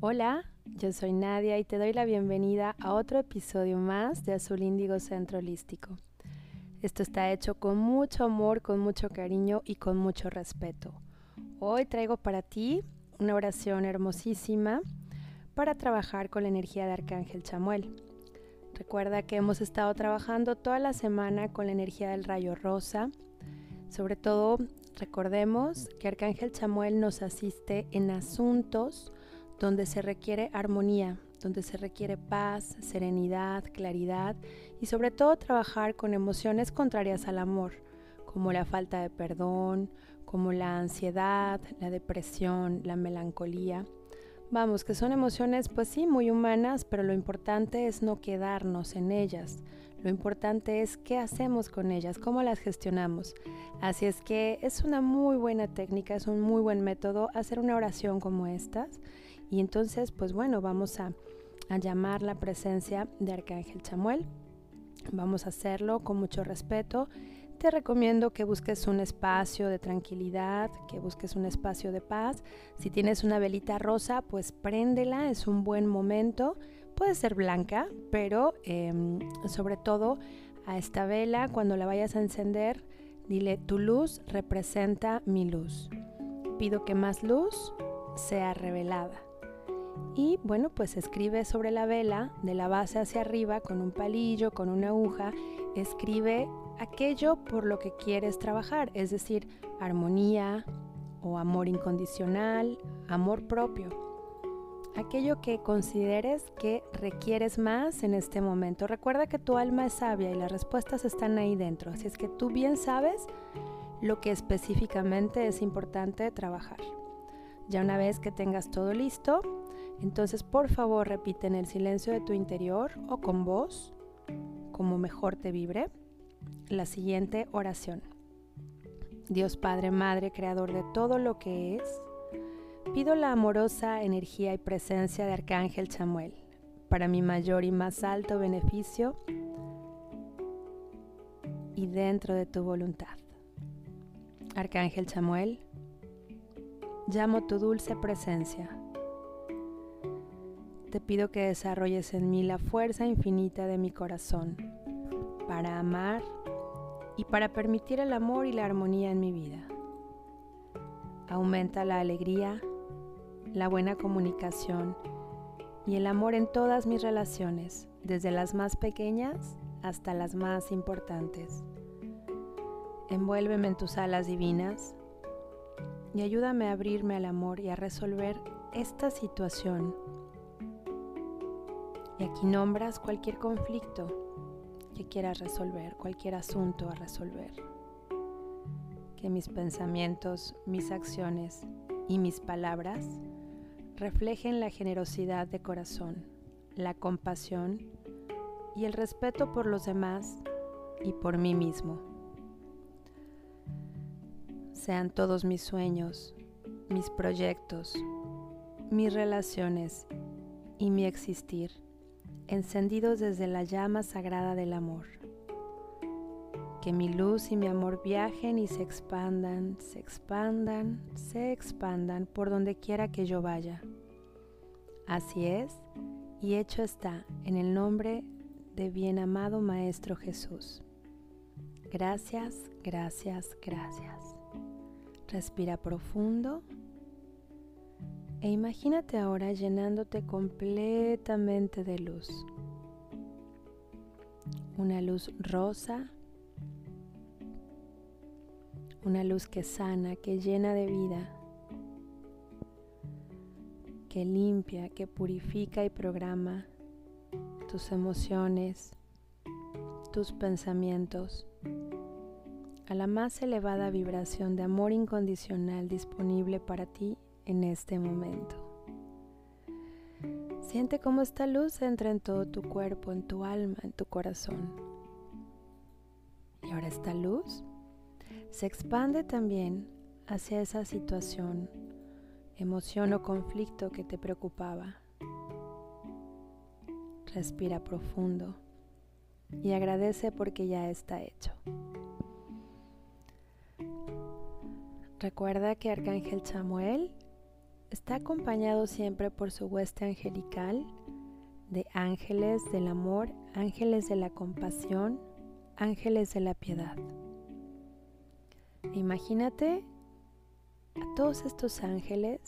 Hola, yo soy Nadia y te doy la bienvenida a otro episodio más de Azul Índigo Centro Holístico. Esto está hecho con mucho amor, con mucho cariño y con mucho respeto. Hoy traigo para ti una oración hermosísima para trabajar con la energía de Arcángel Chamuel. Recuerda que hemos estado trabajando toda la semana con la energía del rayo rosa. Sobre todo, recordemos que Arcángel Chamuel nos asiste en asuntos donde se requiere armonía, donde se requiere paz, serenidad, claridad y sobre todo trabajar con emociones contrarias al amor, como la falta de perdón, como la ansiedad, la depresión, la melancolía. Vamos, que son emociones pues sí muy humanas, pero lo importante es no quedarnos en ellas. Lo importante es qué hacemos con ellas, cómo las gestionamos. Así es que es una muy buena técnica, es un muy buen método hacer una oración como estas y entonces, pues bueno, vamos a, llamar la presencia de Arcángel Chamuel. Vamos a hacerlo con mucho respeto. Te recomiendo que busques un espacio de tranquilidad, que busques un espacio de paz. Si tienes una velita rosa, pues préndela, es un buen momento. Puede ser blanca, pero em, sobre todo a esta vela, cuando la vayas a encender, dile, tu luz representa mi luz. Pido que más luz sea revelada. Y bueno, pues escribe sobre la vela, de la base hacia arriba, con un palillo, con una aguja, escribe aquello por lo que quieres trabajar, es decir, armonía o amor incondicional, amor propio. Aquello que consideres que requieres más en este momento. Recuerda que tu alma es sabia y las respuestas están ahí dentro, así es que tú bien sabes lo que específicamente es importante trabajar. Ya una vez que tengas todo listo, entonces por favor repite en el silencio de tu interior o con voz, como mejor te vibre, la siguiente oración. Dios Padre, Madre, Creador de todo lo que es, pido la amorosa energía y presencia de Arcángel Chamuel para mi mayor y más alto beneficio y dentro de tu voluntad. Arcángel Chamuel, llamo tu dulce presencia. Te pido que desarrolles en mí la fuerza infinita de mi corazón para amar y para permitir el amor y la armonía en mi vida. Aumenta la alegría, la buena comunicación y el amor en todas mis relaciones, desde las más pequeñas hasta las más importantes. Envuélveme en tus alas divinas y ayúdame a abrirme al amor y a resolver esta situación. Y aquí nombras cualquier conflicto que quieras resolver, cualquier asunto a resolver. Que mis pensamientos, mis acciones y mis palabras reflejen la generosidad de corazón, la compasión y el respeto por los demás y por mí mismo sean todos mis sueños, mis proyectos, mis relaciones y mi existir encendidos desde la llama sagrada del amor. Que mi luz y mi amor viajen y se expandan, se expandan, se expandan por donde quiera que yo vaya. Así es, y hecho está en el nombre de bien amado Maestro Jesús. Gracias, gracias, gracias. Respira profundo e imagínate ahora llenándote completamente de luz. Una luz rosa, una luz que sana, que llena de vida, que limpia, que purifica y programa tus emociones, tus pensamientos. A la más elevada vibración de amor incondicional disponible para ti en este momento. Siente cómo esta luz entra en todo tu cuerpo, en tu alma, en tu corazón. Y ahora esta luz se expande también hacia esa situación, emoción o conflicto que te preocupaba. Respira profundo y agradece porque ya está hecho. Recuerda que Arcángel Samuel está acompañado siempre por su hueste angelical de ángeles del amor, ángeles de la compasión, ángeles de la piedad. Imagínate a todos estos ángeles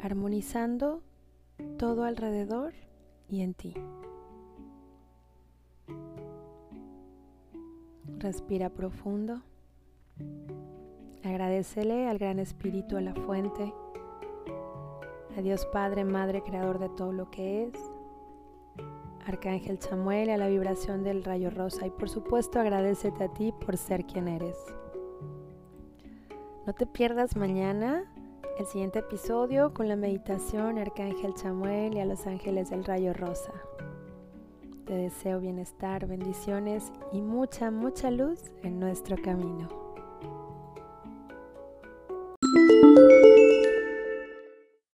armonizando todo alrededor y en ti. Respira profundo. Agradecele al Gran Espíritu, a la fuente, a Dios Padre, Madre, Creador de todo lo que es, Arcángel Samuel, a la vibración del rayo rosa y por supuesto agradecete a ti por ser quien eres. No te pierdas mañana el siguiente episodio con la meditación Arcángel Samuel y a los ángeles del rayo rosa. Te deseo bienestar, bendiciones y mucha, mucha luz en nuestro camino.